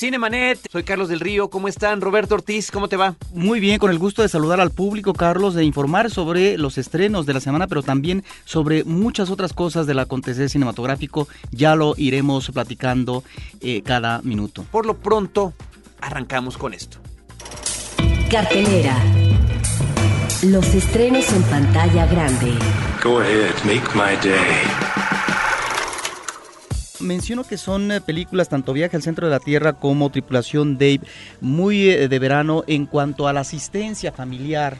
Cinemanet, soy Carlos del Río, ¿cómo están? Roberto Ortiz, ¿cómo te va? Muy bien, con el gusto de saludar al público, Carlos, de informar sobre los estrenos de la semana, pero también sobre muchas otras cosas del acontecer cinematográfico. Ya lo iremos platicando eh, cada minuto. Por lo pronto, arrancamos con esto. Cartelera. Los estrenos en pantalla grande. Go ahead, make my day menciono que son eh, películas tanto Viaje al Centro de la Tierra como Tripulación Dave muy eh, de verano en cuanto a la asistencia familiar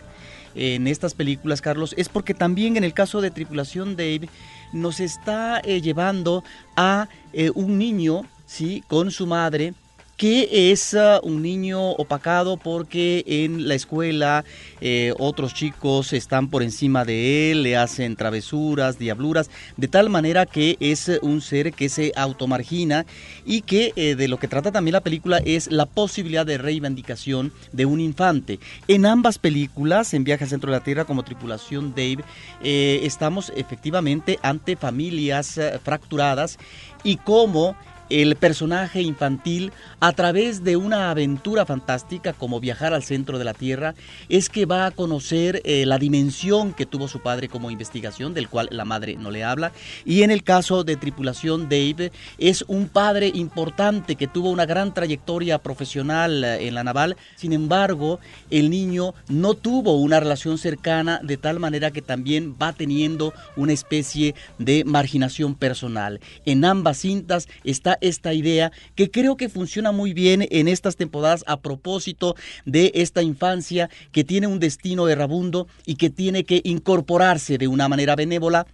en estas películas, Carlos, es porque también en el caso de Tripulación Dave nos está eh, llevando a un niño, ¿sí? Con su madre que es ah, un niño opacado porque en la escuela eh, otros chicos están por encima de él, le hacen travesuras, diabluras, de tal manera que es un ser que se automargina y que eh, de lo que trata también la película es la posibilidad de reivindicación de un infante. En ambas películas, en Viaje al Centro de la Tierra como tripulación Dave, eh, estamos efectivamente ante familias fracturadas y cómo el personaje infantil a través de una aventura fantástica como viajar al centro de la Tierra es que va a conocer eh, la dimensión que tuvo su padre como investigación, del cual la madre no le habla. Y en el caso de Tripulación Dave es un padre importante que tuvo una gran trayectoria profesional eh, en la naval. Sin embargo, el niño no tuvo una relación cercana de tal manera que también va teniendo una especie de marginación personal. En ambas cintas está esta idea que creo que funciona muy bien en estas temporadas a propósito de esta infancia que tiene un destino errabundo y que tiene que incorporarse de una manera benévola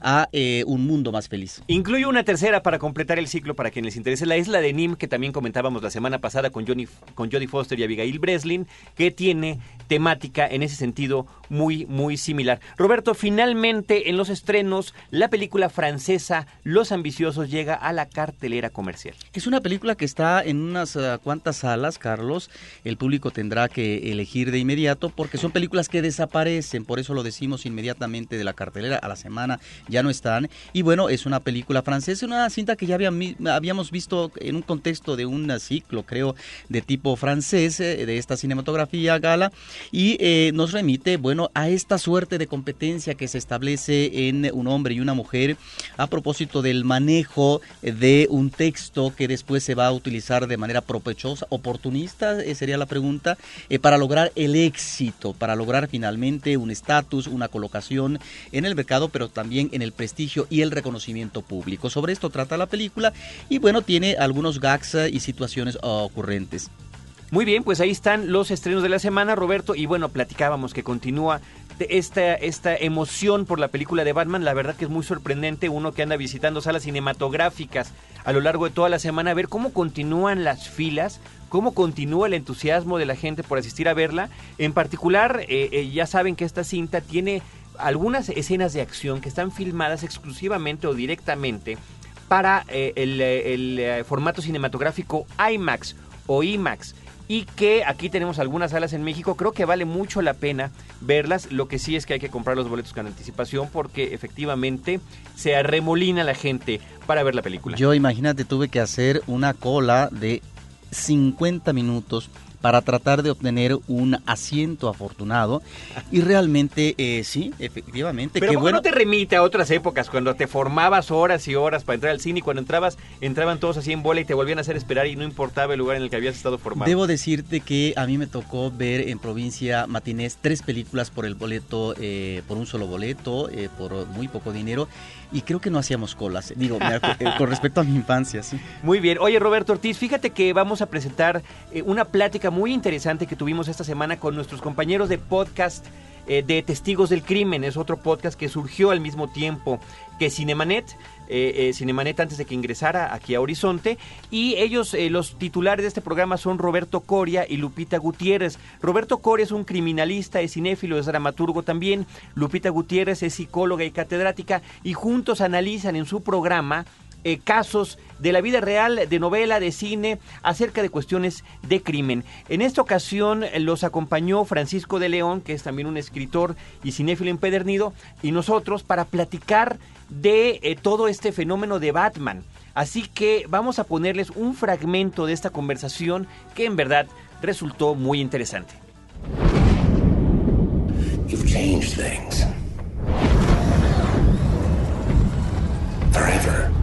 a eh, un mundo más feliz. Incluye una tercera para completar el ciclo para quienes les interese, la isla de Nim, que también comentábamos la semana pasada con, Johnny, con Jodie Foster y Abigail Breslin, que tiene temática en ese sentido muy, muy similar. Roberto, finalmente en los estrenos, la película francesa Los Ambiciosos llega a la cartelera comercial. Es una película que está en unas uh, cuantas salas, Carlos. El público tendrá que elegir de inmediato porque son películas que desaparecen, por eso lo decimos inmediatamente de la cartelera a la semana ya no están. Y bueno, es una película francesa, una cinta que ya habíamos visto en un contexto de un ciclo, creo, de tipo francés, eh, de esta cinematografía gala, y eh, nos remite, bueno, a esta suerte de competencia que se establece en un hombre y una mujer a propósito del manejo de un texto que después se va a utilizar de manera provechosa, oportunista, eh, sería la pregunta, para lograr el éxito, para lograr finalmente un estatus, una colocación en el mercado, pero también en el prestigio y el reconocimiento público. Sobre esto trata la película y bueno, tiene algunos gags eh, y situaciones ocurrentes. Muy bien, pues ahí están los estrenos de la semana, Roberto, y bueno, platicábamos que continúa esta, esta emoción por la película de Batman, la verdad que es muy sorprendente, uno que anda visitando salas cinematográficas a lo largo de toda la semana, a ver cómo continúan las filas, cómo continúa el entusiasmo de la gente por asistir a verla. En particular, eh, eh, ya saben que esta cinta tiene algunas escenas de acción que están filmadas exclusivamente o directamente para eh, el, eh, formato cinematográfico IMAX o IMAX y que aquí tenemos algunas salas en México. Creo que vale mucho la pena verlas. Lo que sí es que hay que comprar los boletos con anticipación porque efectivamente se arremolina la gente para ver la película. Yo imagínate, tuve que hacer una cola de 50 minutos para tratar de obtener un asiento afortunado. Y realmente, eh, sí, efectivamente. Pero bueno. no te remite a otras épocas, cuando te formabas horas y horas para entrar al cine y cuando entrabas, entraban todos así en bola y te volvían a hacer esperar y no importaba el lugar en el que habías estado formado? Debo decirte que a mí me tocó ver en provincia matinés tres películas por el boleto, eh, por un solo boleto, eh, por muy poco dinero y creo que no hacíamos colas, digo, con respecto a mi infancia, sí. Muy bien. Oye, Roberto Ortiz, fíjate que vamos a presentar una plática muy interesante que tuvimos esta semana con nuestros compañeros de podcast eh, de Testigos del Crimen, es otro podcast que surgió al mismo tiempo que Cinemanet. Eh, eh, Cinemanet antes de que ingresara aquí a Horizonte y ellos, los titulares de este programa son Roberto Coria y Lupita Gutiérrez. Roberto Coria es un criminalista, es cinéfilo, es dramaturgo también. Lupita Gutiérrez es psicóloga y catedrática y juntos analizan en su programa eh, casos de la vida real, de novela, de cine, acerca de cuestiones de crimen. En esta ocasión los acompañó Francisco de León, que es también un escritor y cinéfilo empedernido, y nosotros para platicar de eh, todo este fenómeno de Batman. Así que vamos a ponerles un fragmento de esta conversación que en verdad resultó muy interesante. You've changed things. Forever.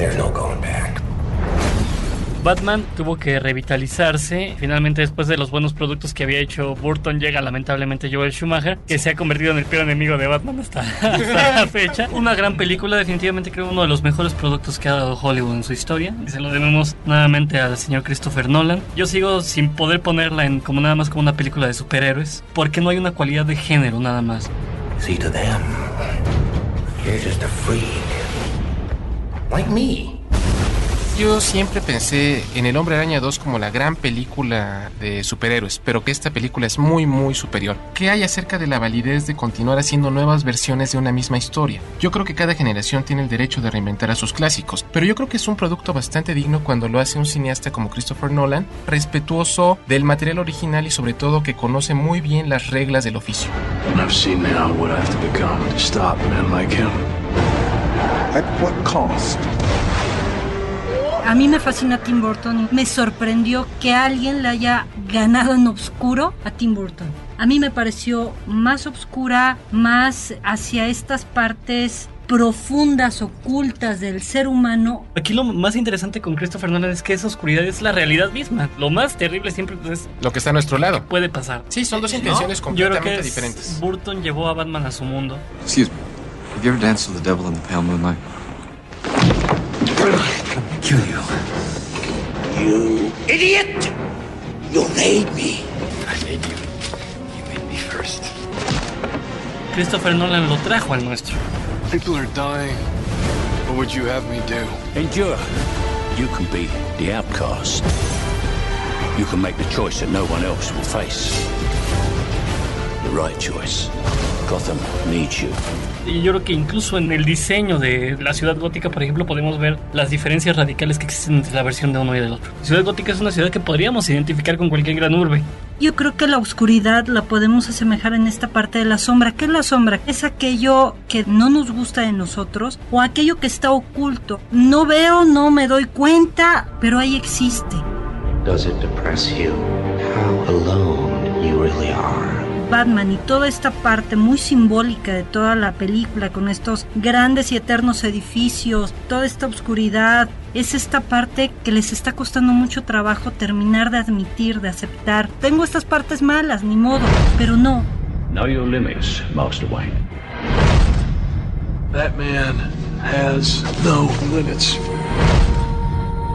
There's no going back. Batman tuvo que revitalizarse. Finalmente, después de los buenos productos que había hecho Burton, llega lamentablemente Joel Schumacher, que se ha convertido en el peor enemigo de Batman hasta, hasta la fecha. Una gran película, definitivamente creo uno de los mejores productos que ha dado Hollywood en su historia. Y se lo debemos nuevamente al señor Christopher Nolan. Yo sigo sin poder ponerla en como nada más como una película de superhéroes, porque no hay una cualidad de género nada más. See, to them, you're just a freak. Like me. Yo siempre pensé en El Hombre Araña 2 como la gran película de superhéroes, pero que esta película es muy muy superior. ¿Qué hay acerca de la validez de continuar haciendo nuevas versiones de una misma historia? Yo creo que cada generación tiene el derecho de reinventar a sus clásicos, pero yo creo que es un producto bastante digno cuando lo hace un cineasta como Christopher Nolan, respetuoso del material original y sobre todo que conoce muy bien las reglas del oficio. And I've seen now what I have to become to stop men like him. At what cost? A mí me fascina Tim Burton y me sorprendió que alguien le haya ganado en obscuro a Tim Burton. A mí me pareció más obscura, más hacia estas partes profundas, ocultas del ser humano. Aquí lo más interesante con Christopher Nolan es que esa oscuridad es la realidad misma. Lo más terrible siempre pues, es Lo que está a nuestro lado. puede pasar. Sí, son dos intenciones Yo creo que completamente es- diferentes. Burton llevó a Batman a su mundo. Me. Have you ever danced with the devil in the pale moonlight? Kill you. You idiot! You made me. I made you. You made me first. Christopher Nolan lo trajo al nuestro. People are dying. What would you have me do? Endure. You can be the outcast. You can make the choice that no one else will face. The right choice. Gotham needs you. Y yo creo que incluso en el diseño de la ciudad gótica, por ejemplo, podemos ver las diferencias radicales que existen entre la versión de uno y del otro. Ciudad gótica es una ciudad que podríamos identificar con cualquier gran urbe. Yo creo que la oscuridad la podemos asemejar en esta parte de la sombra. ¿Qué es la sombra? Es aquello que no nos gusta de nosotros o aquello que está oculto. No veo, no me doy cuenta, pero ahí existe. Does it depress you? How alone you really are. Batman y toda esta parte muy simbólica de toda la película con estos grandes y eternos edificios, toda esta oscuridad, es esta parte que les está costando mucho trabajo terminar de admitir, de aceptar. Tengo estas partes malas, ni modo, pero no. Know your limits, Master Wayne. Batman has no limits.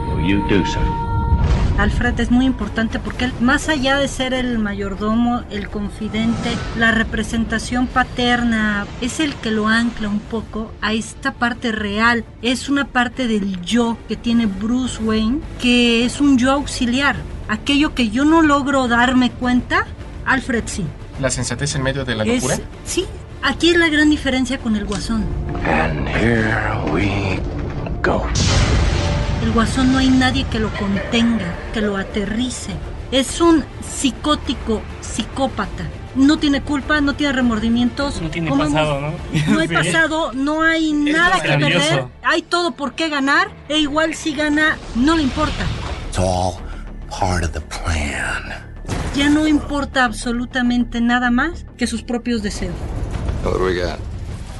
Will you do so? Alfred es muy importante porque él, más allá de ser el mayordomo, el confidente, la representación paterna, es el que lo ancla un poco a esta parte real. Es una parte del yo que tiene Bruce Wayne, que es un yo auxiliar. Aquello que yo no logro darme cuenta, Alfred sí. La sensatez en medio de la Es, locura. sí, aquí es la gran diferencia con el guasón. And here we go. El guasón no hay nadie que lo contenga, que lo aterrice. Es un psicótico psicópata. No tiene culpa, no tiene remordimientos. No tiene pasado, hemos- ¿no? No hay Sí. pasado, no hay nada que perder. Hay todo por qué ganar. E igual si gana, no le importa. It's all part of the plan. Ya no importa absolutamente nada más que sus propios deseos. What do we got?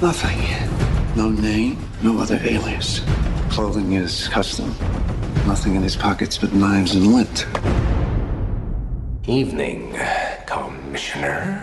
Nothing. No name, no other alias. Clothing is custom. Nothing in his pockets but knives and lint. Evening, Commissioner.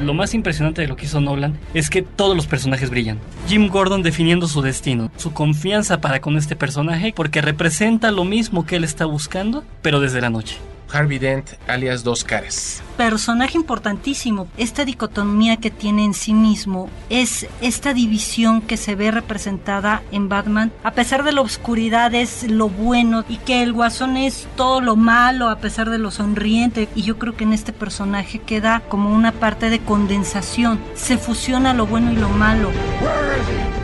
Lo más impresionante de lo que hizo Nolan es que todos los personajes brillan. Jim Gordon definiendo su destino, su confianza para con este personaje, porque representa lo mismo que él está buscando, pero desde la noche. Harvey Dent, alias Dos Caras. Personaje importantísimo. Esta dicotomía que tiene en sí mismo es esta división que se ve representada en Batman. A pesar de la oscuridad es lo bueno y que el guasón es todo lo malo a pesar de lo sonriente. Y yo creo que en este personaje queda como una parte de condensación. Se fusiona lo bueno y lo malo.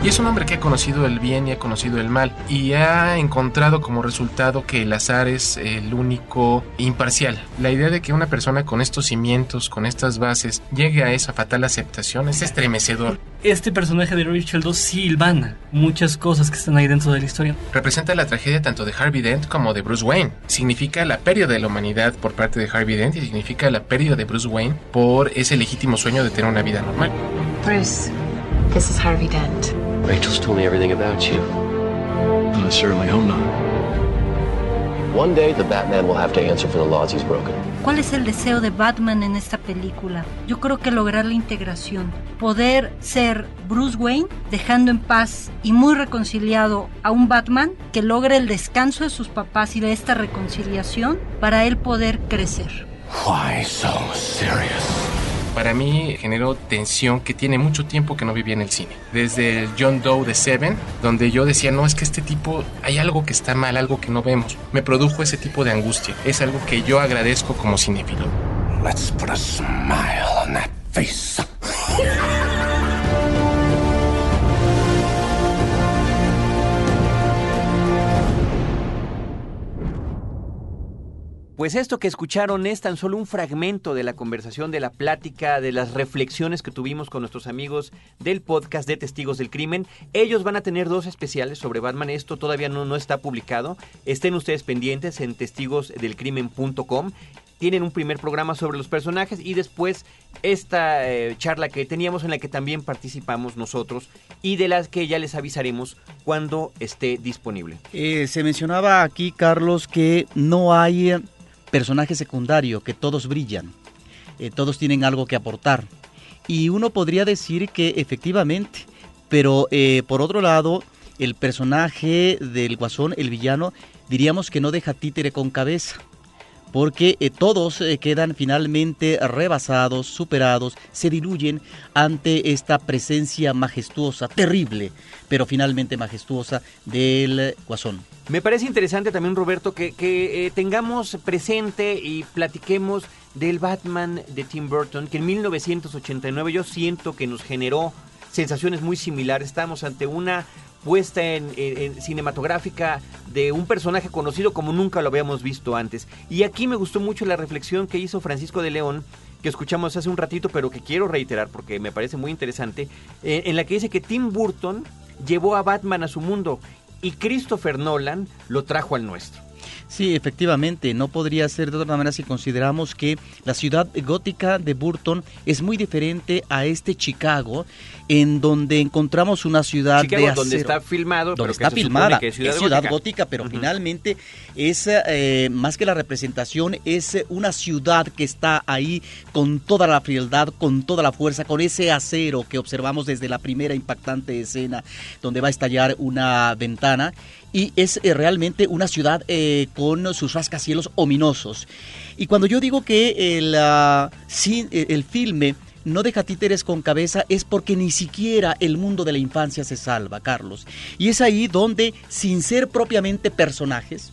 Y es un hombre que ha conocido el bien y ha conocido el mal y ha encontrado como resultado que el azar es el único imparcial. La idea de que una persona con estos cimientos, con estas bases, llegue a esa fatal aceptación es estremecedor. Este personaje de Rachel 2 silvana muchas cosas que están ahí dentro de la historia. Representa la tragedia tanto de Harvey Dent como de Bruce Wayne. Significa la pérdida de la humanidad por parte de Harvey Dent y significa la pérdida de Bruce Wayne por ese legítimo sueño de tener una vida normal. Bruce, this is Harvey Dent. Rachel's told me everything about you. And I certainly hope not. One day, the Batman will have to answer for the laws he's broken. ¿Cuál es el deseo de Batman en esta película? Yo creo que lograr la integración, poder ser Bruce Wayne, dejando en paz y muy reconciliado a un Batman que logre el descanso de sus papás y de esta reconciliación para él poder crecer. Why so serious? Para mí generó tensión que tiene mucho tiempo que no vivía en el cine. Desde el John Doe de Seven, donde yo decía, no, es que este tipo, hay algo que está mal, algo que no vemos. Me produjo ese tipo de angustia. Es algo que yo agradezco como cinéfilo. Let's put a smile on that face. Pues esto que escucharon es tan solo un fragmento de la conversación, de la plática, de las reflexiones que tuvimos con nuestros amigos del podcast de Testigos del Crimen. Ellos van a tener dos especiales sobre Batman. Esto todavía no, no está publicado. Estén ustedes pendientes en testigosdelcrimen.com. Tienen un primer programa sobre los personajes y después esta eh, charla que teníamos en la que también participamos nosotros y de las que ya les avisaremos cuando esté disponible. Eh, se mencionaba aquí, Carlos, que no hay personaje secundario, que todos brillan, eh, todos tienen algo que aportar. Y uno podría decir que efectivamente, pero eh, por otro lado, el personaje del guasón, el villano, diríamos que no deja títere con cabeza porque eh, todos quedan finalmente rebasados, superados, se diluyen ante esta presencia majestuosa, terrible, pero finalmente majestuosa del guasón. Me parece interesante también, Roberto, que, eh, tengamos presente y platiquemos del Batman de Tim Burton, que en 1989 yo siento que nos generó sensaciones muy similares. Estamos ante una puesta en, cinematográfica de un personaje conocido como nunca lo habíamos visto antes. Y aquí me gustó mucho la reflexión que hizo Francisco de León, que escuchamos hace un ratito, pero que quiero reiterar porque me parece muy interesante, eh, en la que dice que Tim Burton llevó a Batman a su mundo y Christopher Nolan lo trajo al nuestro. Sí, efectivamente, no podría ser de otra manera si consideramos que la ciudad gótica de Burton es muy diferente a este Chicago, en donde encontramos una ciudad Chicago, de acero, donde está filmado, donde pero está que se filmada, que es ciudad, gótica. pero finalmente es eh, más que la representación, es una ciudad que está ahí con toda la frialdad, con toda la fuerza, con ese acero que observamos desde la primera impactante escena, donde va a estallar una ventana y es eh, realmente una ciudad eh, con sus rascacielos ominosos. Y cuando yo digo que el, ah, el filme no deja títeres con cabeza es porque ni siquiera el mundo de la infancia se salva, Carlos. Y es ahí donde, sin ser propiamente personajes,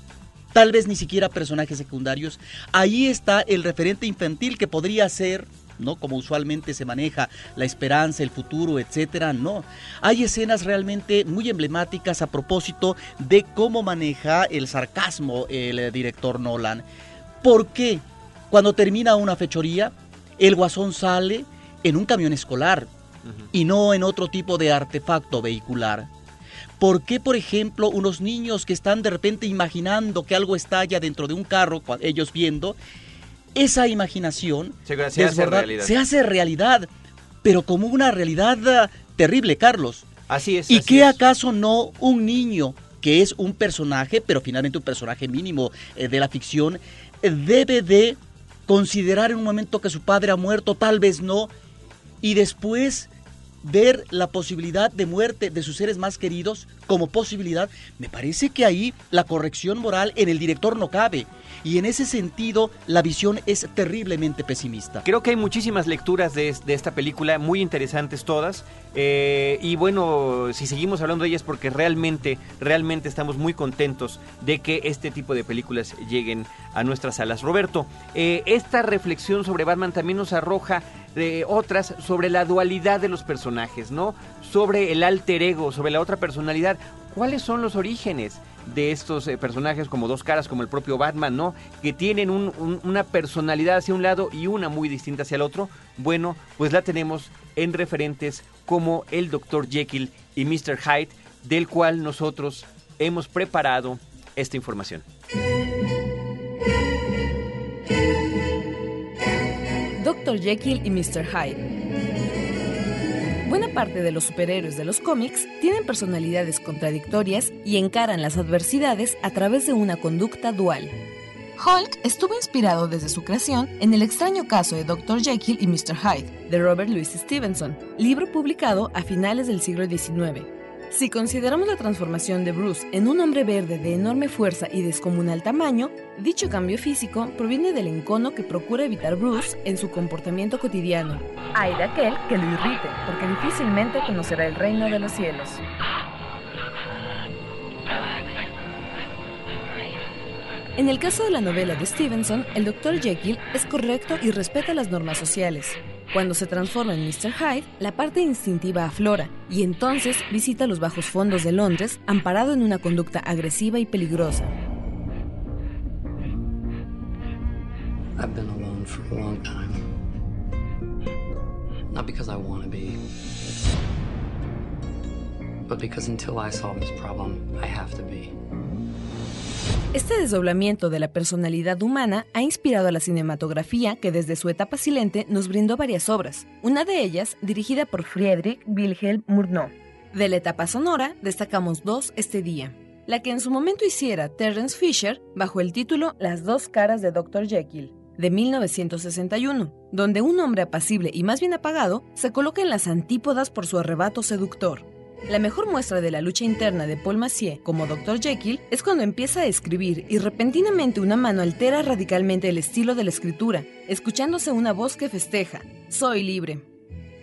tal vez ni siquiera personajes secundarios, ahí está el referente infantil que podría ser ¿no? Como usualmente se maneja la esperanza, el futuro, etcétera, no. Hay escenas realmente muy emblemáticas a propósito de cómo maneja el sarcasmo el eh, director Nolan. ¿Por qué? Cuando termina una fechoría, el guasón sale en un camión escolar y no en otro tipo de artefacto vehicular. ¿Por qué, por ejemplo, unos niños que están de repente imaginando que algo estalla dentro de un carro, ellos viendo, esa imaginación se, hace realidad. se hace realidad, pero como una realidad ah, terrible, Carlos. Así es. ¿Y así qué es. acaso no un niño que es un personaje, pero finalmente un personaje mínimo eh, de la ficción, eh, debe de considerar en un momento que su padre ha muerto, tal vez no, y después ver la posibilidad de muerte de sus seres más queridos como posibilidad, me parece que ahí la corrección moral en el director no cabe. Y en ese sentido, la visión es terriblemente pesimista. Creo que hay muchísimas lecturas de, esta película, muy interesantes todas. Eh, y bueno, si seguimos hablando de ellas porque realmente, realmente estamos muy contentos de que este tipo de películas lleguen a nuestras salas. Roberto, eh, esta reflexión sobre Batman también nos arroja de otras sobre la dualidad de los personajes, ¿no? Sobre el alter ego, sobre la otra personalidad. ¿Cuáles son los orígenes de estos eh, personajes como dos caras, como el propio Batman, ¿no? Que tienen un, un, una personalidad hacia un lado y una muy distinta hacia el otro. Bueno, pues la tenemos en referentes como el Dr. Jekyll y Mr. Hyde, del cual nosotros hemos preparado esta información. Dr. Jekyll y Mr. Hyde. Buena parte de los superhéroes de los cómics tienen personalidades contradictorias y encaran las adversidades a través de una conducta dual. Hulk estuvo inspirado desde su creación en el extraño caso de Dr. Jekyll y Mr. Hyde, de Robert Louis Stevenson, libro publicado a finales del siglo XIX. Si consideramos la transformación de Bruce en un hombre verde de enorme fuerza y descomunal tamaño, dicho cambio físico proviene del encono que procura evitar Bruce en su comportamiento cotidiano. Hay de aquel que lo irrite, porque difícilmente conocerá el reino de los cielos. En el caso de la novela de Stevenson, el Dr. Jekyll es correcto y respeta las normas sociales. Cuando se transforma en Mr. Hyde, la parte instintiva aflora y entonces visita los bajos fondos de Londres amparado en una conducta agresiva y peligrosa. I've been alone for a long time. Not because I want to be, but because until I solve this problem, I have to be. Este desdoblamiento de la personalidad humana ha inspirado a la cinematografía que desde su etapa silente nos brindó varias obras, una de ellas dirigida por Friedrich Wilhelm Murnau. De la etapa sonora destacamos dos este día. La que en su momento hiciera Terence Fisher bajo el título Las dos caras de Dr. Jekyll, de 1961, donde un hombre apacible y más bien apagado se coloca en las antípodas por su arrebato seductor. La mejor muestra de la lucha interna de Paul Massier como Dr. Jekyll es cuando empieza a escribir y repentinamente una mano altera radicalmente el estilo de la escritura, escuchándose una voz que festeja, soy libre.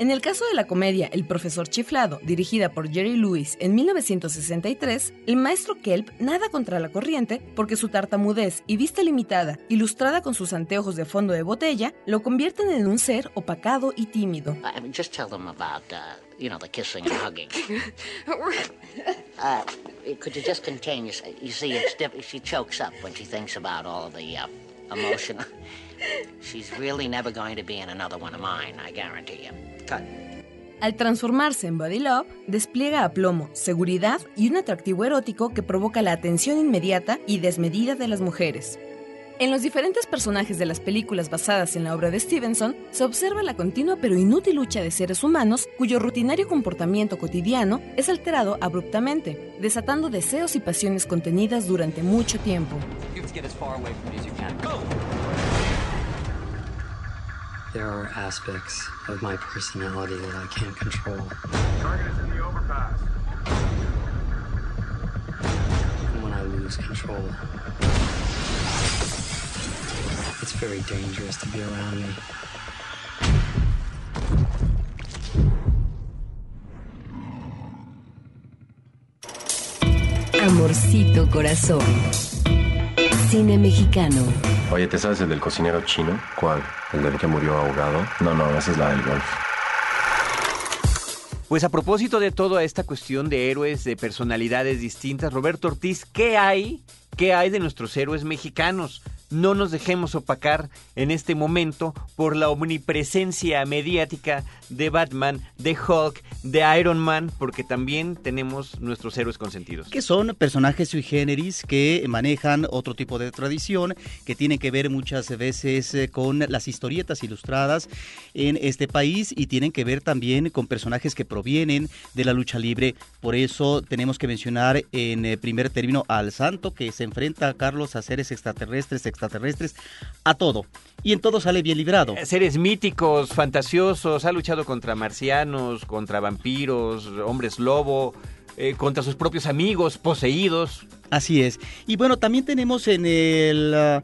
En el caso de la comedia El profesor chiflado, dirigida por Jerry Lewis en 1963, el maestro Kelp nada contra la corriente porque su tartamudez y vista limitada, ilustrada con sus anteojos de fondo de botella, lo convierten en un ser opacado y tímido. Just tell them about, uh, you know, the kissing and hugging. uh, could you just contain your... You see, it's diff- she chokes up when she thinks about all of the uh, emotion. She's really never going to be in another one of mine, I guarantee you. Cut. Al transformarse en Body Love, despliega aplomo, seguridad y un atractivo erótico que provoca la atención inmediata y desmedida de las mujeres. En los diferentes personajes de las películas basadas en la obra de Stevenson, se observa la continua pero inútil lucha de seres humanos cuyo rutinario comportamiento cotidiano es alterado abruptamente, desatando deseos y pasiones contenidas durante mucho tiempo. There are aspects of my personality that I can't control. And when I lose control, it's very dangerous to be around me. Amorcito corazón. Cine mexicano. Oye, ¿te sabes el del cocinero chino? ¿Cuál? ¿El del que murió ahogado? No, no, esa es la del golf. Pues a propósito de toda esta cuestión de héroes, de personalidades distintas, Roberto Ortiz, ¿qué hay? ¿Qué hay de nuestros héroes mexicanos? No nos dejemos opacar en este momento por la omnipresencia mediática de Batman, de Hulk, de Iron Man, porque también tenemos nuestros héroes consentidos. Que son personajes sui generis que manejan otro tipo de tradición, que tienen que ver muchas veces eh, con las historietas ilustradas en este país y tienen que ver también con personajes que provienen de la lucha libre. Por eso tenemos que mencionar en eh, primer término al santo que se enfrenta a Carlos a seres extraterrestres, extraterrestres, a todo. Y en todo sale bien librado. Seres míticos, fantasiosos, ha luchado contra marcianos, contra vampiros, hombres lobo, eh, contra sus propios amigos, poseídos. Así es. Y bueno, también tenemos en el... ah,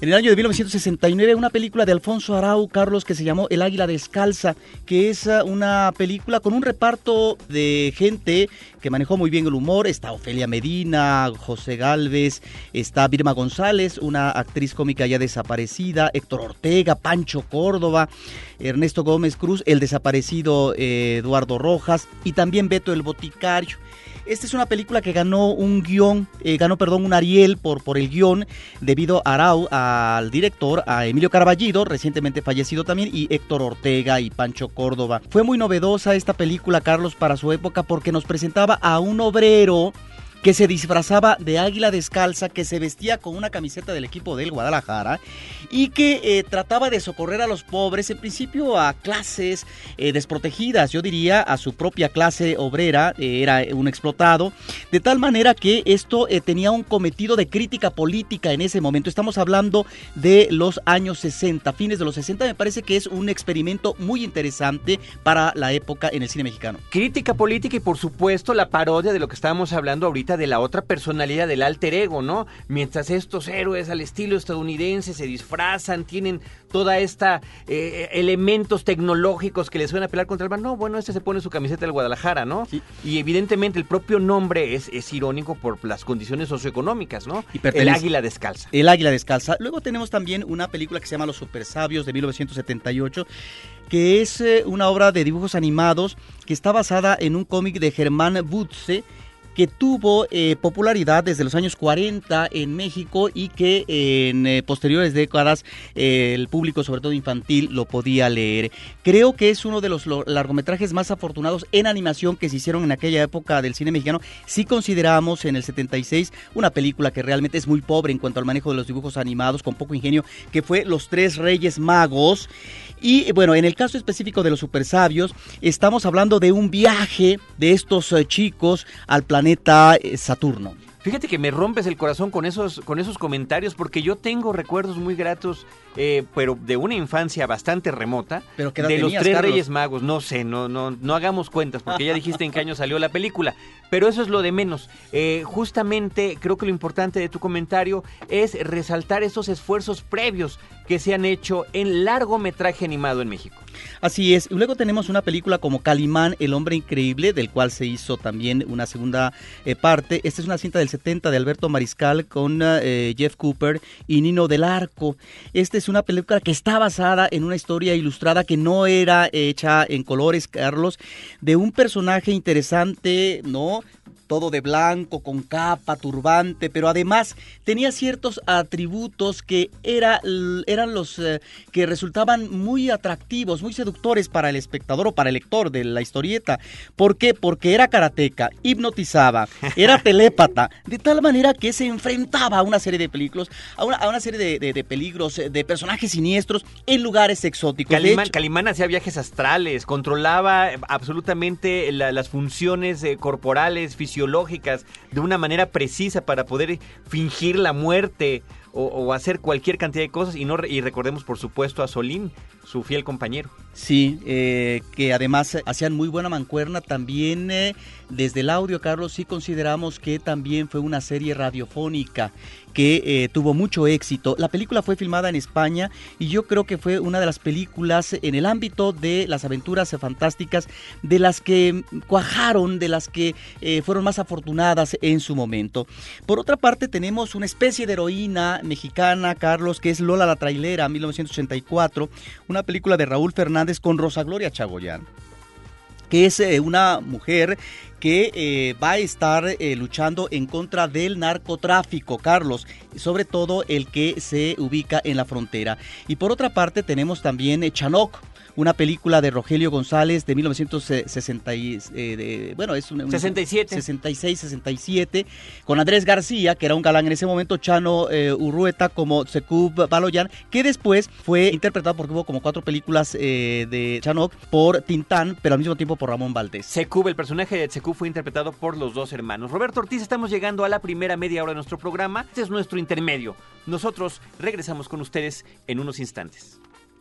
en el año de 1969 una película de Alfonso Arau, Carlos, que se llamó El Águila Descalza, que es ah, una película con un reparto de gente que manejó muy bien el humor. Está Ofelia Medina, José Galvez, está Birma González, una actriz cómica ya desaparecida, Héctor Ortega, Pancho Córdoba, Ernesto Gómez Cruz, el desaparecido eh, Eduardo Rojas y también Beto el Boticario. Esta es una película que ganó un guion, eh, ganó, perdón, un Ariel por, por el guion debido a Arau, al director, a Emilio Carballido, recientemente fallecido también, y Héctor Ortega y Pancho Córdoba. Fue muy novedosa esta película, Carlos, para su época porque nos presentaba a un obrero que se disfrazaba de águila descalza, que se vestía con una camiseta del equipo del Guadalajara y que eh, trataba de socorrer a los pobres, en principio a clases eh, desprotegidas, yo diría a su propia clase obrera, eh, era un explotado, de tal manera que esto tenía un cometido de crítica política en ese momento. Estamos hablando de los años 60, fines de los 60, me parece que es un experimento muy interesante para la época en el cine mexicano. Crítica política y por supuesto la parodia de lo que estábamos hablando ahorita de la otra personalidad del alter ego, ¿no? Mientras estos héroes al estilo estadounidense se disfrazan, tienen toda esta eh, elementos tecnológicos que les suelen apelar contra el mar. No, bueno, este se pone su camiseta del Guadalajara, ¿no? Y evidentemente el propio nombre es, es irónico por las condiciones socioeconómicas, ¿no? Y el águila descalza. El Águila Descalza. Luego tenemos también una película que se llama Los Super Sabios de 1978, que es eh, una obra de dibujos animados que está basada en un cómic de Germán Butze que tuvo eh, popularidad desde los años 40 en México y que en eh, posteriores décadas eh, el público, sobre todo infantil, lo podía leer. Creo que es uno de los lo- largometrajes más afortunados en animación que se hicieron en aquella época del cine mexicano. Si consideramos en el 76 una película que realmente es muy pobre en cuanto al manejo de los dibujos animados, con poco ingenio, que fue Los Tres Reyes Magos. Y bueno, en el caso específico de los super sabios, estamos hablando de un viaje de estos chicos al planeta eh, Saturno. Fíjate que me rompes el corazón con esos, con esos comentarios porque yo tengo recuerdos muy gratos, eh, pero de una infancia bastante remota, ¿Pero de los tenías, tres Carlos? Reyes Magos. No sé, no, no, no hagamos cuentas porque ya dijiste en qué año salió la película, pero eso es lo de menos. Eh, justamente creo que lo importante de tu comentario es resaltar esos esfuerzos previos que se han hecho en largometraje animado en México. Así es. Luego tenemos una película como Calimán, el hombre increíble, del cual se hizo también una segunda eh, parte. Esta es una cinta del 70 de Alberto Mariscal con Jeff Cooper y Nino del Arco. Esta es una película que está basada en una historia ilustrada que no era hecha en colores, Carlos, de un personaje interesante, ¿no? Todo de blanco, con capa, turbante, pero además tenía ciertos atributos que era, eran los eh, que resultaban muy atractivos, muy seductores para el espectador o para el lector de la historieta. ¿Por qué? Porque era karateca, hipnotizaba, era telépata, de tal manera que se enfrentaba a una serie de películas, a una, a una serie de, de- de peligros, eh, de personajes siniestros en lugares exóticos. Calimán, hecho- Calimán hacía viajes astrales, controlaba eh, absolutamente la- las funciones eh, corporales, fisiológicas, de una manera precisa para poder fingir la muerte o, hacer cualquier cantidad de cosas. Y, no, y recordemos, por supuesto, a Solín, su fiel compañero. Sí, eh, que además hacían muy buena mancuerna. También eh, desde el audio, Carlos, sí consideramos que también fue una serie radiofónica que eh, tuvo mucho éxito. La película fue filmada en España y yo creo que fue una de las películas en el ámbito de las aventuras fantásticas de las que cuajaron, de las que fueron más afortunadas en su momento. Por otra parte, tenemos una especie de heroína mexicana, Carlos, que es Lola la Trailera, 1984, una película de Raúl Fernández con Rosa Gloria Chagoyán que es eh, una mujer que eh, va a estar eh, luchando en contra del narcotráfico, Carlos, sobre todo el que se ubica en la frontera. Y por otra parte tenemos también eh, Chanoc, una película de Rogelio González de 1960 y, eh, de- bueno, es un, un- 67. 66, 67, con Andrés García, que era un galán en ese momento, Chano eh, Urrueta como Sekub Baloyan, que después fue interpretado porque hubo como cuatro películas eh, de Chanok por Tintán, pero al mismo tiempo por Ramón Valdés. Secub, el personaje de Secub fue interpretado por los dos hermanos. Roberto Ortiz, estamos llegando a la primera media hora de nuestro programa. Este es nuestro intermedio. Nosotros regresamos con ustedes en unos instantes.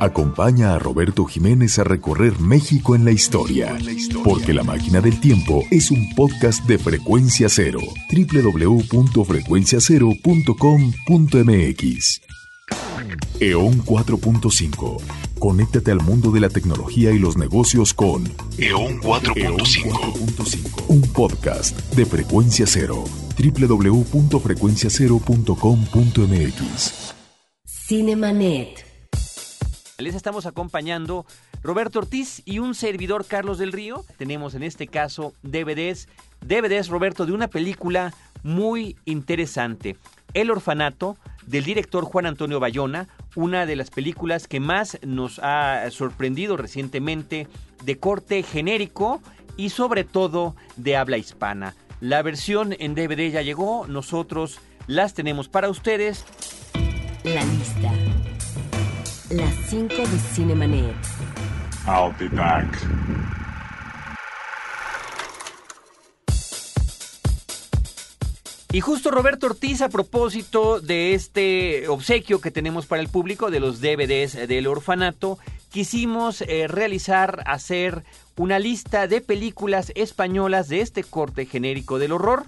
Acompaña a Roberto Jiménez a recorrer México en la historia. Porque La Máquina del Tiempo es un podcast de frecuencia cero. www.frecuenciacero.com.mx. EON 4.5. Conéctate al mundo de la tecnología y los negocios con EON 4.5. Un podcast de frecuencia cero. www.frecuenciacero.com.mx. Cinemanet. Les estamos acompañando Roberto Ortiz y un servidor Carlos del Río. Tenemos en este caso DVDs, DVDs Roberto de una película muy interesante, El orfanato del director Juan Antonio Bayona, una de las películas que más nos ha sorprendido recientemente de corte genérico y sobre todo de habla hispana. La versión en DVD ya llegó, nosotros las tenemos para ustedes. La lista. Las 5 de Cinemanet. I'll be back. Y justo Roberto Ortiz, a propósito de este obsequio que tenemos para el público de los DVDs del orfanato, quisimos eh, realizar, hacer una lista de películas españolas de este corte genérico del horror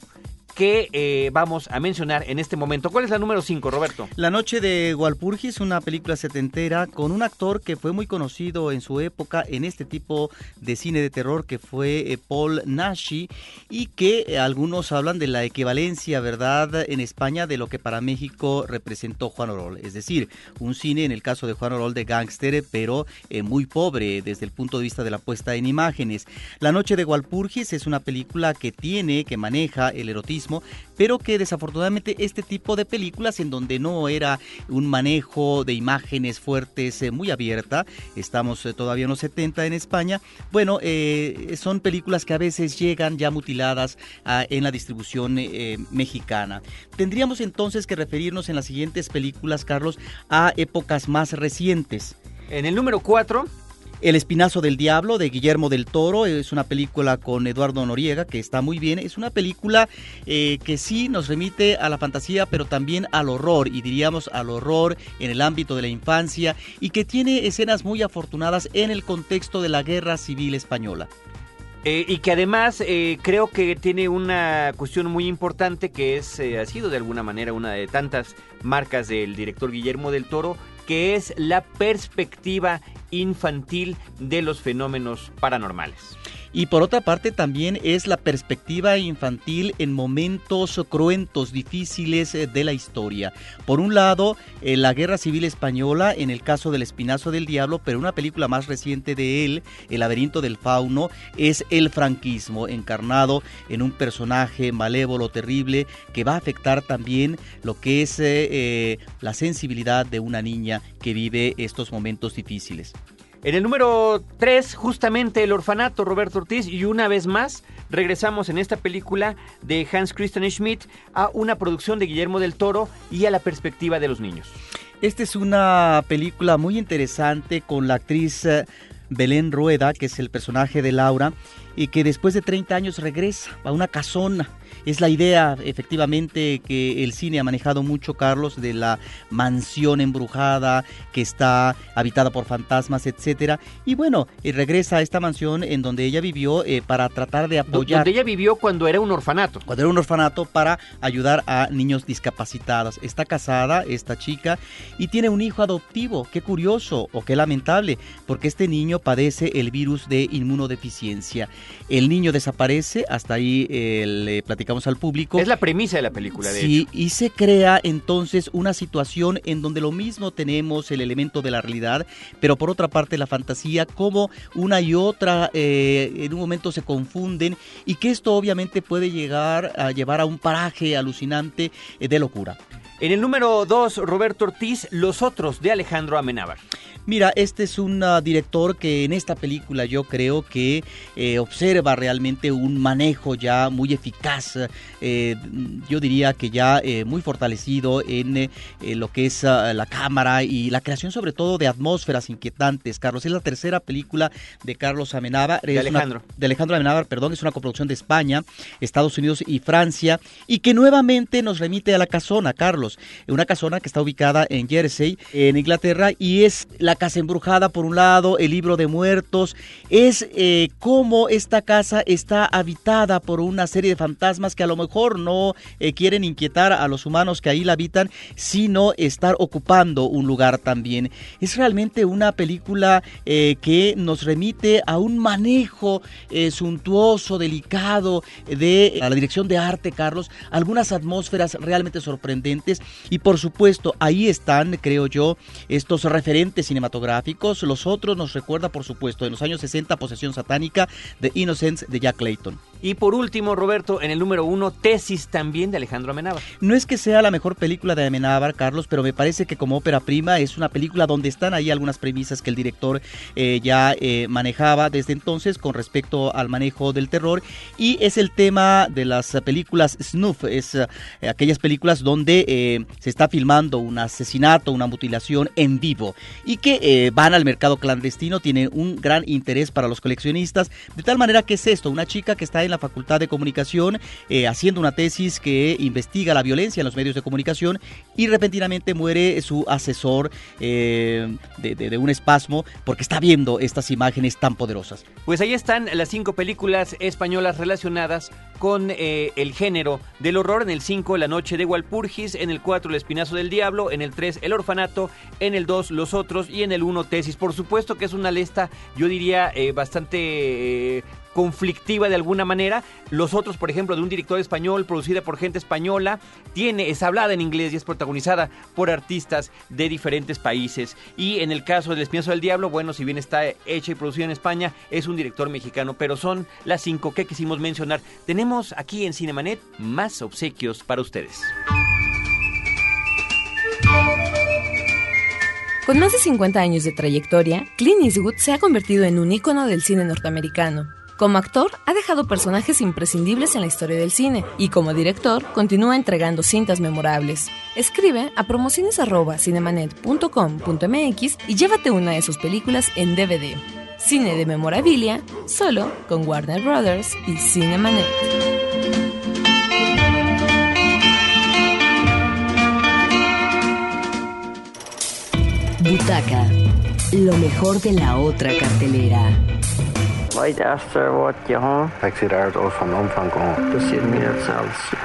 que eh, vamos a mencionar en este momento. ¿Cuál es la número 5, Roberto? La noche de Walpurgis, una película setentera con un actor que fue muy conocido en su época en este tipo de cine de terror que fue eh, Paul Nashi y que eh, algunos hablan de la equivalencia, ¿verdad?, en España de lo que para México representó Juan Orol. Es decir, un cine en el caso de Juan Orol de gángster, pero muy pobre desde el punto de vista de la puesta en imágenes. La noche de Walpurgis es una película que tiene, que maneja el erotismo pero que desafortunadamente este tipo de películas en donde no era un manejo de imágenes fuertes eh, muy abierta, estamos eh, todavía en los 70 en España, bueno, eh, son películas que a veces llegan ya mutiladas ah, en la distribución mexicana. Tendríamos entonces que referirnos en las siguientes películas, Carlos, a épocas más recientes. En el número 4 el Espinazo del Diablo de Guillermo del Toro es una película con Eduardo Noriega que está muy bien. Es una película eh, que sí nos remite a la fantasía, pero también al horror, y diríamos al horror en el ámbito de la infancia, y que tiene escenas muy afortunadas en el contexto de la Guerra Civil Española. Eh, y que además eh, creo que tiene una cuestión muy importante que es ha sido de alguna manera una de tantas marcas del director Guillermo del Toro que es la perspectiva infantil de los fenómenos paranormales. Y por otra parte también es la perspectiva infantil en momentos cruentos, difíciles eh, de la historia. Por un lado, eh, la Guerra Civil Española, en el caso del Espinazo del Diablo, pero una película más reciente de él, El laberinto del fauno, es el franquismo, encarnado en un personaje malévolo, terrible, que va a afectar también lo que es eh, la sensibilidad de una niña que vive estos momentos difíciles. En el número 3, justamente el orfanato Roberto Ortiz y una vez más regresamos en esta película de Hans Christian Schmidt a una producción de Guillermo del Toro y a la perspectiva de los niños. Esta es una película muy interesante con la actriz eh, Belén Rueda, que es el personaje de Laura, y que después de 30 años regresa a una casona es la idea, efectivamente, que el cine ha manejado mucho, Carlos, de la mansión embrujada que está habitada por fantasmas, etcétera. Y bueno, eh, regresa a esta mansión en donde ella vivió eh, para tratar de apoyar. Donde ella vivió cuando era un orfanato. Cuando era un orfanato para ayudar a niños discapacitados. Está casada esta chica y tiene un hijo adoptivo. Qué curioso o qué lamentable, porque este niño padece el virus de inmunodeficiencia. El niño desaparece, hasta ahí eh, le platicamos al público. Es la premisa de la película, de sí, y se crea entonces una situación en donde lo mismo tenemos el elemento de la realidad, pero por otra parte la fantasía, como una y otra eh, en un momento se confunden y que esto obviamente puede llegar a llevar a un paraje alucinante eh, de locura. En el número 2, Roberto Ortiz, Los Otros, de Alejandro Amenábar. Mira, este es un uh, director que en esta película yo creo que eh, observa realmente un manejo ya muy eficaz, eh, yo diría que ya eh, muy fortalecido en lo que es uh, la cámara y la creación sobre todo de atmósferas inquietantes. Carlos, es la tercera película de Carlos Amenábar. De Alejandro. Una, de Alejandro Amenábar, perdón, es una coproducción de España, Estados Unidos y Francia y que nuevamente nos remite a la casona, Carlos. Una casona que está ubicada en Jersey, en Inglaterra, y es la casa embrujada por un lado, el libro de muertos, es eh, cómo esta casa está habitada por una serie de fantasmas que a lo mejor no eh, quieren inquietar a los humanos que ahí la habitan, sino estar ocupando un lugar también. Es realmente una película eh, que nos remite a un manejo eh, suntuoso, delicado de la dirección de arte, Carlos, algunas atmósferas realmente sorprendentes y por supuesto ahí están, creo yo, estos referentes cinematográficos. Los otros nos recuerda, por supuesto, en los años 60, Posesión Satánica, de Innocence de Jack Clayton. Y por último, Roberto, en el número uno, Tesis también de Alejandro Amenábar. No es que sea la mejor película de Amenábar, Carlos, pero me parece que como ópera prima es una película donde están ahí algunas premisas que el director eh, ya eh, manejaba desde entonces con respecto al manejo del terror y es el tema de las películas snuff, es eh, aquellas películas donde eh, se está filmando un asesinato, una mutilación en vivo y que van al mercado clandestino, tiene un gran interés para los coleccionistas, de tal manera que es esto, una chica que está en la Facultad de Comunicación eh, haciendo una tesis que investiga la violencia en los medios de comunicación y repentinamente muere su asesor eh, de, un espasmo porque está viendo estas imágenes tan poderosas. Pues ahí están las cinco películas españolas relacionadas con eh, el género del horror. En el 5, La Noche de Walpurgis. En el 4, El Espinazo del Diablo. En el 3, El Orfanato. En el 2, Los Otros. Y en el 1, Tesis. Por supuesto que es una lista, yo diría, bastante conflictiva de alguna manera. Los otros, por ejemplo, de un director español, producida por gente española, tiene, es hablada en inglés y es protagonizada por artistas de diferentes países. Y en el caso del Espinazo del Diablo, bueno, si bien está hecha y producida en España, es un director mexicano, pero son las cinco que quisimos mencionar. Tenemos aquí en Cinemanet más obsequios para ustedes. Con más de 50 años de trayectoria, Clint Eastwood se ha convertido en un ícono del cine norteamericano. Como actor, ha dejado personajes imprescindibles en la historia del cine y como director, continúa entregando cintas memorables. Escribe a promociones.cinemanet.com.mx y llévate una de sus películas en DVD. Cine de memorabilia, solo con Warner Brothers y Cinemanet. Butaca, lo mejor de la otra cartelera. Ik zie van omvang komen. Dus hier meer hetzelfde.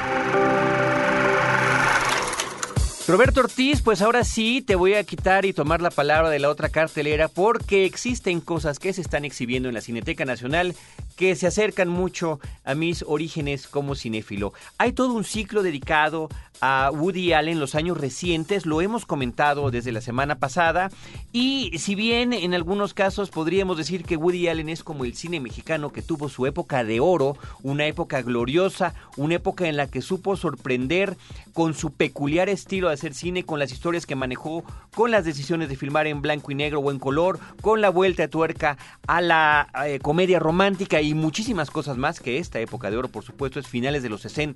Roberto Ortiz, pues ahora sí te voy a quitar y tomar la palabra de la otra cartelera porque existen cosas que se están exhibiendo en la Cineteca Nacional que se acercan mucho a mis orígenes como cinéfilo. Hay todo un ciclo dedicado a Woody Allen en los años recientes, lo hemos comentado desde la semana pasada, y si bien en algunos casos podríamos decir que Woody Allen es como el cine mexicano que tuvo su época de oro, una época gloriosa, una época en la que supo sorprender con su peculiar estilo de hacer cine, con las historias que manejó, con las decisiones de filmar en blanco y negro o en color, con la vuelta de tuerca a la eh, comedia romántica y muchísimas cosas más que esta época de oro, por supuesto, es finales de los 60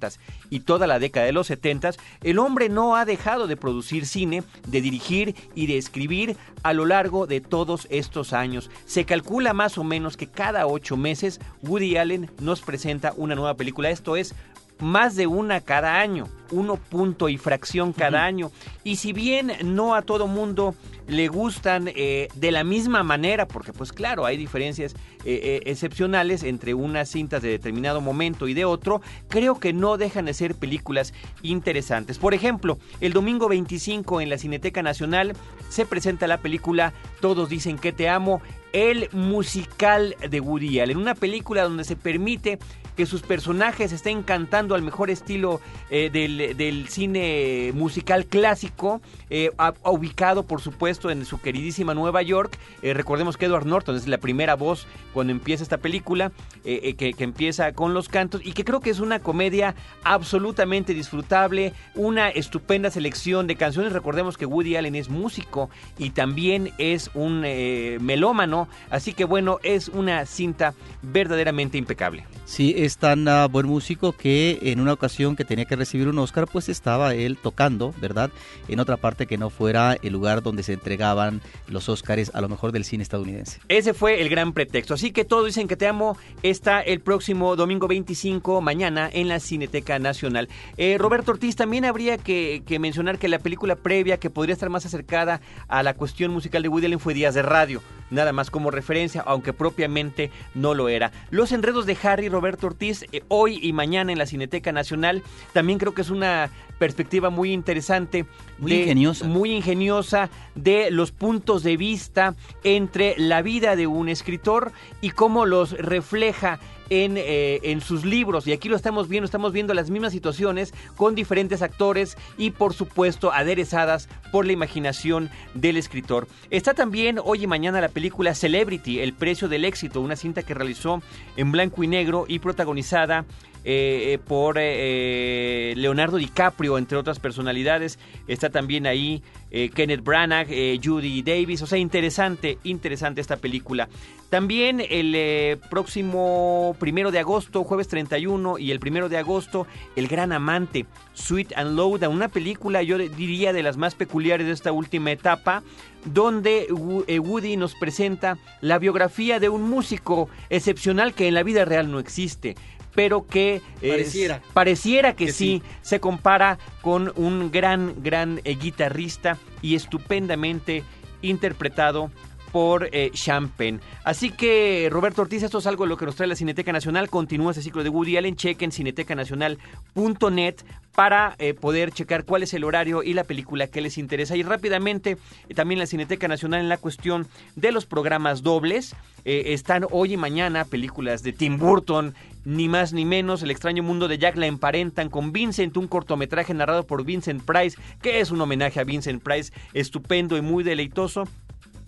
y toda la década de los 70 el hombre no ha dejado de producir cine, de dirigir y de escribir a lo largo de todos estos años. Se calcula más o menos que cada ocho meses Woody Allen nos presenta una nueva película. Esto es más de una cada año, uno punto y fracción cada uh -huh. año. Y si bien no a todo mundo le gustan eh, de la misma manera, porque pues claro, hay diferencias eh, eh, excepcionales entre unas cintas de determinado momento y de otro, creo que no dejan de ser películas interesantes. Por ejemplo, el domingo 25 en la Cineteca Nacional se presenta la película Todos dicen que te amo, el musical de Woody Allen, una película donde se permite que sus personajes estén cantando al mejor estilo eh, del, cine musical clásico, eh, ubicado por supuesto en su queridísima Nueva York. Eh, recordemos que Edward Norton es la primera voz cuando empieza esta película, que, que, empieza con los cantos y que creo que es una comedia absolutamente disfrutable, una estupenda selección de canciones. Recordemos que Woody Allen es músico y también es un melómano, así que bueno, es una cinta verdaderamente impecable. Sí, es tan uh, buen músico que en una ocasión que tenía que recibir un Oscar, pues estaba él tocando, ¿verdad? En otra parte que no fuera el lugar donde se entregaban los Oscars a lo mejor del cine estadounidense. Ese fue el gran pretexto. Así que todos dicen que te amo. Está el próximo domingo 25, mañana, en la Cineteca Nacional. Eh, Roberto Ortiz, también habría que, que, mencionar que la película previa que podría estar más acercada a la cuestión musical de Woody Allen fue Días de Radio. Nada más como referencia, aunque propiamente no lo era. Los enredos de Harry, Roberto Ortiz, eh, hoy y mañana en la Cineteca Nacional. También creo que es una perspectiva muy interesante. Muy ingeniosa. Muy ingeniosa de los puntos de vista entre la vida de un escritor y cómo los refleja en, eh, en, sus libros. Y aquí lo estamos viendo, estamos viendo las mismas situaciones con diferentes actores y por supuesto aderezadas por la imaginación del escritor. Está también hoy y mañana la película Celebrity, El precio del éxito, una cinta que realizó en blanco y negro y protagonizada eh, por eh, Leonardo DiCaprio, entre otras personalidades. Está también ahí eh, Kenneth Branagh, Judy Davis. O sea, interesante, interesante esta película. También el próximo primero de agosto, jueves 31 y el primero de agosto, El Gran Amante, Sweet and Low, una película, yo diría, de las más peculiares de esta última etapa, donde Woody nos presenta la biografía de un músico excepcional que en la vida real no existe pero que pareciera, pareciera que, sí, se compara con un gran, gran eh, guitarrista y estupendamente interpretado por eh, Champagne. Así que, Roberto Ortiz, esto es algo de lo que nos trae la Cineteca Nacional. Continúa ese ciclo de Woody Allen. Chequen cinetecanacional.net para eh, poder checar cuál es el horario y la película que les interesa. Y rápidamente, eh, también la Cineteca Nacional en la cuestión de los programas dobles. están hoy y mañana películas de Tim Burton, ni más ni menos. El extraño mundo de Jack la emparentan con Vincent, un cortometraje narrado por Vincent Price, que es un homenaje a Vincent Price, estupendo y muy deleitoso.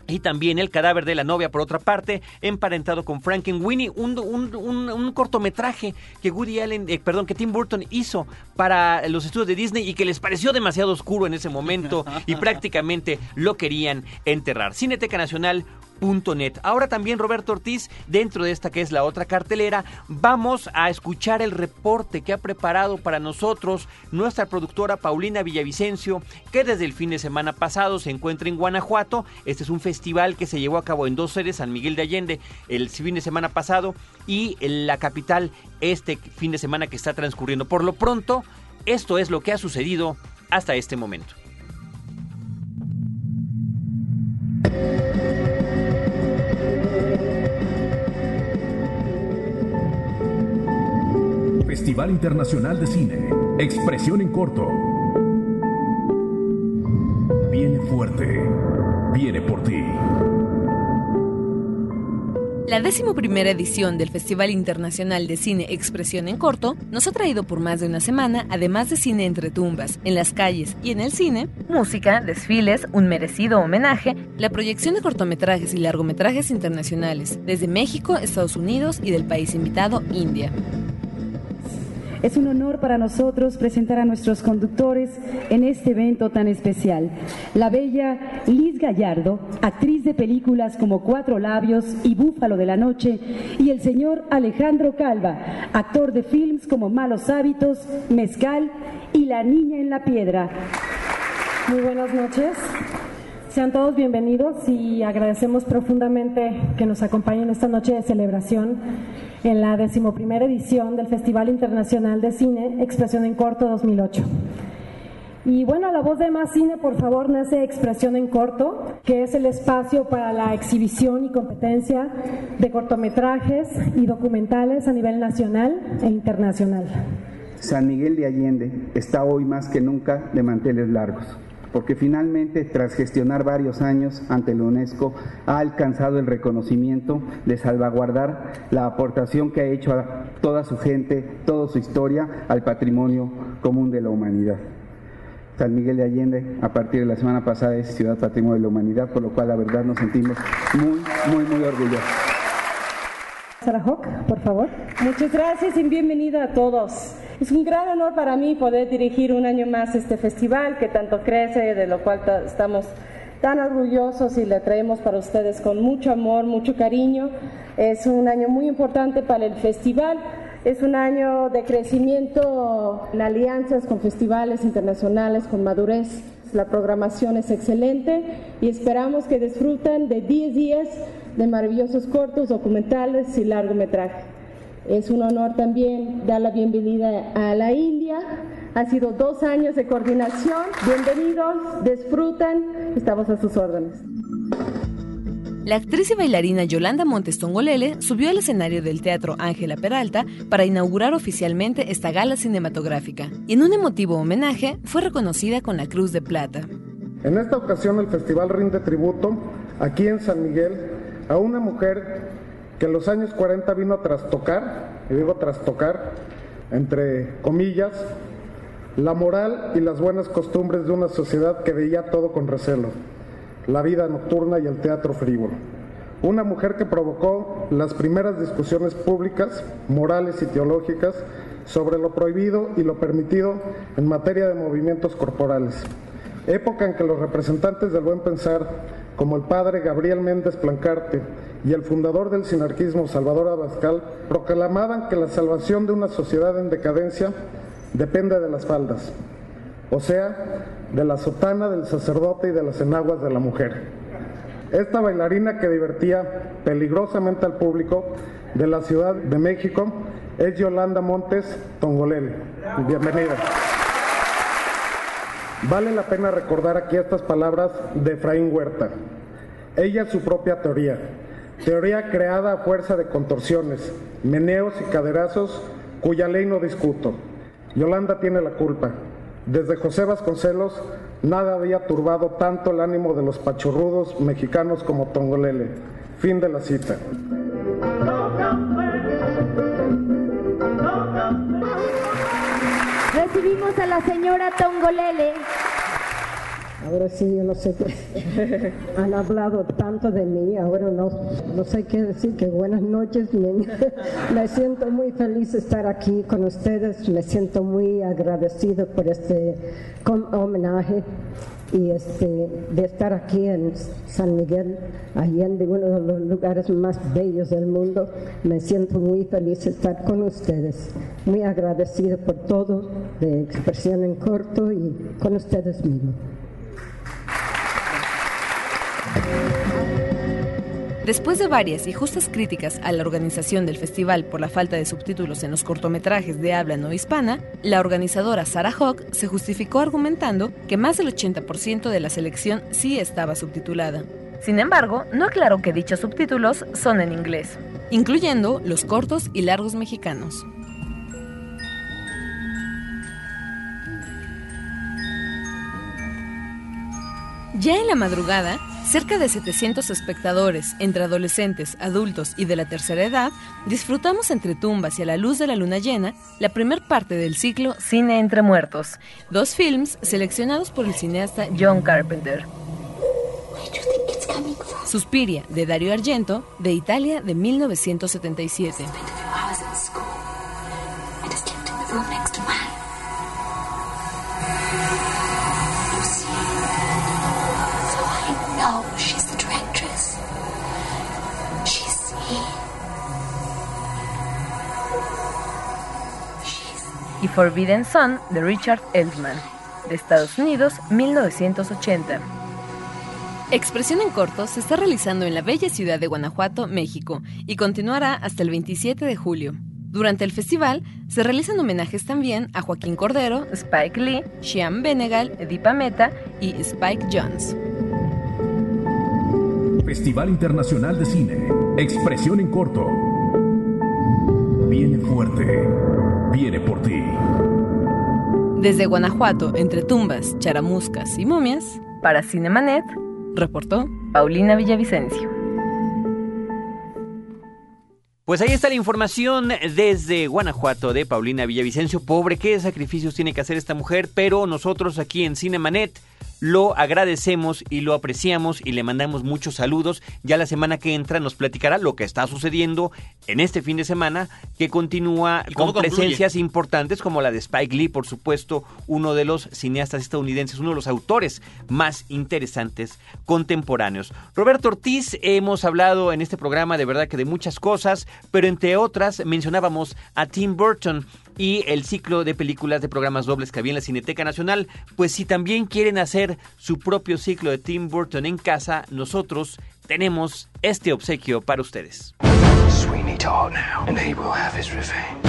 Y también El cadáver de la novia, por otra parte, emparentado con Frankenweenie, un, un, un, cortometraje que Woody Allen, eh, perdón, que Tim Burton hizo para los estudios de Disney y que les pareció demasiado oscuro en ese momento y prácticamente lo querían enterrar. Cineteca Nacional, Ahora también Roberto Ortiz, dentro de esta que es la otra cartelera, vamos a escuchar el reporte que ha preparado para nosotros nuestra productora Paulina Villavicencio, que desde el fin de semana pasado se encuentra en Guanajuato. Este es un festival que se llevó a cabo en dos sedes, San Miguel de Allende, el fin de semana pasado, y en la capital este fin de semana que está transcurriendo. Por lo pronto, esto es lo que ha sucedido hasta este momento. Festival Internacional de Cine. Expresión en corto. Viene fuerte. Viene por ti. La décimo primera edición del Festival Internacional de Cine Expresión en Corto nos ha traído por más de una semana, además de cine entre tumbas, en las calles y en el cine, música, desfiles, un merecido homenaje, la proyección de cortometrajes y largometrajes internacionales, desde México, Estados Unidos y del país invitado, India. Es un honor para nosotros presentar a nuestros conductores en este evento tan especial. La bella Liz Gallardo, actriz de películas como Cuatro Labios y Búfalo de la Noche, y el señor Alejandro Calva, actor de films como Malos Hábitos, Mezcal y La Niña en la Piedra. Muy buenas noches. Sean todos bienvenidos y agradecemos profundamente que nos acompañen esta noche de celebración en la decimoprimera edición del Festival Internacional de Cine Expresión en Corto 2008. Y bueno, a la voz de Más Cine, por favor, nace Expresión en Corto, que es el espacio para la exhibición y competencia de cortometrajes y documentales a nivel nacional e internacional. San Miguel de Allende está hoy más que nunca de manteles largos porque finalmente, tras gestionar varios años ante la UNESCO, ha alcanzado el reconocimiento de salvaguardar la aportación que ha hecho a toda su gente, toda su historia al patrimonio común de la humanidad. San Miguel de Allende, a partir de la semana pasada, es Ciudad Patrimonio de la Humanidad, por lo cual la verdad nos sentimos muy, muy, muy orgullosos. Sara Hawk, por favor. Muchas gracias y bienvenida a todos. Es un gran honor para mí poder dirigir un año más este festival que tanto crece, de lo cual estamos tan orgullosos y le traemos para ustedes con mucho amor, mucho cariño. Es un año muy importante para el festival. Es un año de crecimiento en alianzas con festivales internacionales, con madurez. La programación es excelente y esperamos que disfruten de 10 días de maravillosos cortos, documentales y largometraje. Es un honor también dar la bienvenida a la India. Ha sido dos años de coordinación. Bienvenidos, disfruten, estamos a sus órdenes. La actriz y bailarina Yolanda Montes Tongolele subió al escenario del Teatro Ángela Peralta para inaugurar oficialmente esta gala cinematográfica y en un emotivo homenaje fue reconocida con la Cruz de Plata. En esta ocasión el festival rinde tributo aquí en San Miguel a una mujer que en los años 40 vino a trastocar, y digo trastocar, entre comillas, la moral y las buenas costumbres de una sociedad que veía todo con recelo, la vida nocturna y el teatro frívolo. Una mujer que provocó las primeras discusiones públicas, morales y teológicas sobre lo prohibido y lo permitido en materia de movimientos corporales. Época en que los representantes del buen pensar como el padre Gabriel Méndez Plancarte y el fundador del sinarquismo Salvador Abascal, proclamaban que la salvación de una sociedad en decadencia depende de las faldas, o sea, de la sotana del sacerdote y de las enaguas de la mujer. Esta bailarina que divertía peligrosamente al público de la Ciudad de México es Yolanda Montes Tongolele. Bienvenida. Vale la pena recordar aquí estas palabras de Efraín Huerta. Ella es su propia teoría, teoría creada a fuerza de contorsiones, meneos y caderazos cuya ley no discuto. Yolanda tiene la culpa. Desde José Vasconcelos nada había turbado tanto el ánimo de los pachorrudos mexicanos como Tongolele. Fin de la cita. Recibimos a la señora Tongolele. Ahora sí, yo no sé qué. Han hablado tanto de mí, ahora no, no sé qué decir, que buenas noches. Me, me siento muy feliz de estar aquí con ustedes, me siento muy agradecido por este homenaje y este, de estar aquí en San Miguel, Allende, uno de los lugares más bellos del mundo. Me siento muy feliz de estar con ustedes, muy agradecido por todo de expresión en corto y con ustedes mismos. Después de varias y justas críticas a la organización del festival por la falta de subtítulos en los cortometrajes de habla no hispana, la organizadora Sarah Hawk se justificó argumentando que más del 80% de la selección sí estaba subtitulada. Sin embargo, no aclaró que dichos subtítulos son en inglés, incluyendo los cortos y largos mexicanos. Ya en la madrugada, cerca de 700 espectadores, entre adolescentes, adultos y de la tercera edad, disfrutamos entre tumbas y a la luz de la luna llena la primer parte del ciclo Cine entre Muertos, dos films seleccionados por el cineasta John Carpenter. Suspiria, de Dario Argento, de Italia de 1977. Y Forbidden Son de Richard Elfman, de Estados Unidos, 1980. Expresión en corto se está realizando en la bella ciudad de Guanajuato, México, y continuará hasta el 27 de julio. Durante el festival se realizan homenajes también a Joaquín Cordero, Spike Lee, Shiam Benegal, Edipa Meta y Spike Jones. Festival Internacional de Cine. Expresión en corto. Viene fuerte. Viene por ti. Desde Guanajuato, entre tumbas, charamuscas y momias, para Cinemanet, reportó Paulina Villavicencio. Pues ahí está la información desde Guanajuato de Paulina Villavicencio. Pobre, qué sacrificios tiene que hacer esta mujer, pero nosotros aquí en Cinemanet lo agradecemos y lo apreciamos y le mandamos muchos saludos. Ya la semana que entra nos platicará lo que está sucediendo en este fin de semana, que continúa con presencias importantes como la de Spike Lee, por supuesto, uno de los cineastas estadounidenses, uno de los autores más interesantes contemporáneos. Roberto Ortiz, hemos hablado en este programa de verdad que de muchas cosas, pero entre otras mencionábamos a Tim Burton y el ciclo de películas de programas dobles que había en la Cineteca Nacional. Pues si también quieren hacer su propio ciclo de Tim Burton en casa, nosotros tenemos este obsequio para ustedes. Sweeney Todd now, and he will have his revenge.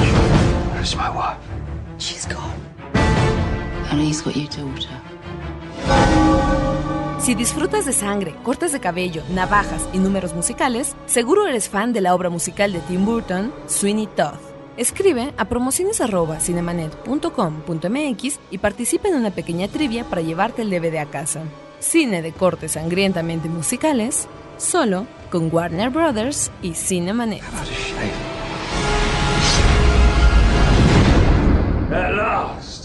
Where's my wife? She's gone. And he's got your daughter. Si disfrutas de sangre, cortes de cabello, navajas y números musicales, seguro eres fan de la obra musical de Tim Burton, Sweeney Todd. Escribe a promociones.cinemanet.com.mx y participa en una pequeña trivia para llevarte el DVD a casa. Cine de cortes sangrientamente musicales, solo con Warner Brothers y Cinemanet. Last.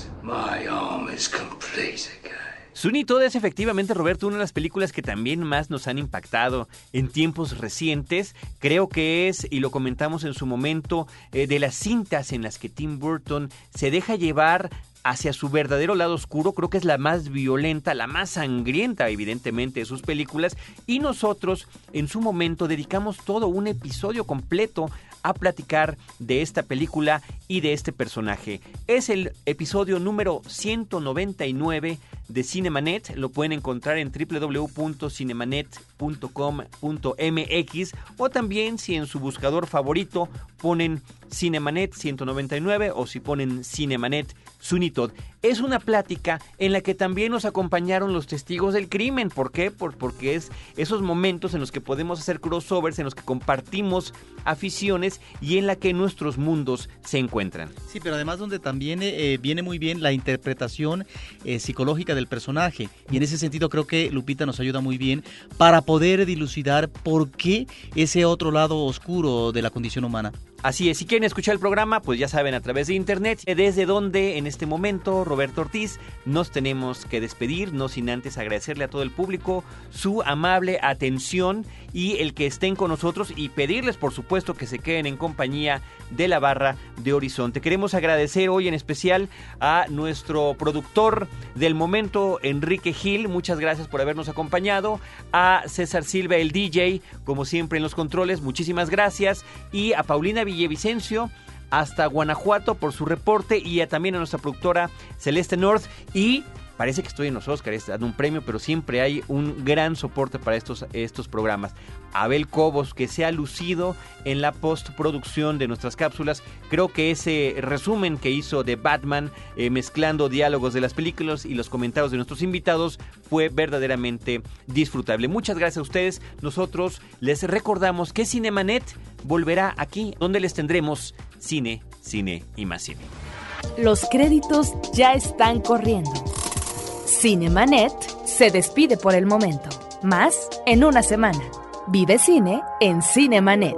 Sweeney Todd es efectivamente, Roberto, una de las películas que también más nos han impactado en tiempos recientes. Creo que es, y lo comentamos en su momento, eh, de las cintas en las que Tim Burton se deja llevar hacia su verdadero lado oscuro, creo que es la más violenta, la más sangrienta evidentemente de sus películas y nosotros en su momento dedicamos todo un episodio completo a platicar de esta película y de este personaje. Es el episodio número 199 de Cinemanet, lo pueden encontrar en www.cinemanet.com.mx o también si en su buscador favorito ponen Cinemanet 199 o si ponen Cinemanet Sunitod. Es una plática en la que también nos acompañaron los testigos del crimen. ¿Por qué? Por, porque es esos momentos en los que podemos hacer crossovers, en los que compartimos aficiones y en la que nuestros mundos se encuentran. Sí, pero además donde también eh, viene muy bien la interpretación eh, psicológica del personaje. Y en ese sentido creo que Lupita nos ayuda muy bien para poder dilucidar por qué ese otro lado oscuro de la condición humana. Así es, si quieren escuchar el programa, pues ya saben a través de internet, desde donde en este momento Roberto Ortiz nos tenemos que despedir, no sin antes agradecerle a todo el público su amable atención y el que estén con nosotros y pedirles por supuesto que se queden en compañía de la barra de Horizonte. Queremos agradecer hoy en especial a nuestro productor del momento, Enrique Gil, muchas gracias por habernos acompañado, a César Silva, el DJ, como siempre en los controles, muchísimas gracias, y a Paulina Villavicencio hasta Guanajuato por su reporte y a, también a nuestra productora Celeste North y parece que estoy en los Oscars dando un premio, pero siempre hay un gran soporte para estos, estos programas. Abel Cobos, que se ha lucido en la postproducción de nuestras cápsulas. Creo que ese resumen que hizo de Batman, eh, mezclando diálogos de las películas y los comentarios de nuestros invitados, fue verdaderamente disfrutable. Muchas gracias a ustedes. Nosotros les recordamos que Cinemanet volverá aquí, donde les tendremos cine, cine y más cine. Los créditos ya están corriendo. Cinemanet se despide por el momento. Más en una semana. Vive cine en Cinemanet.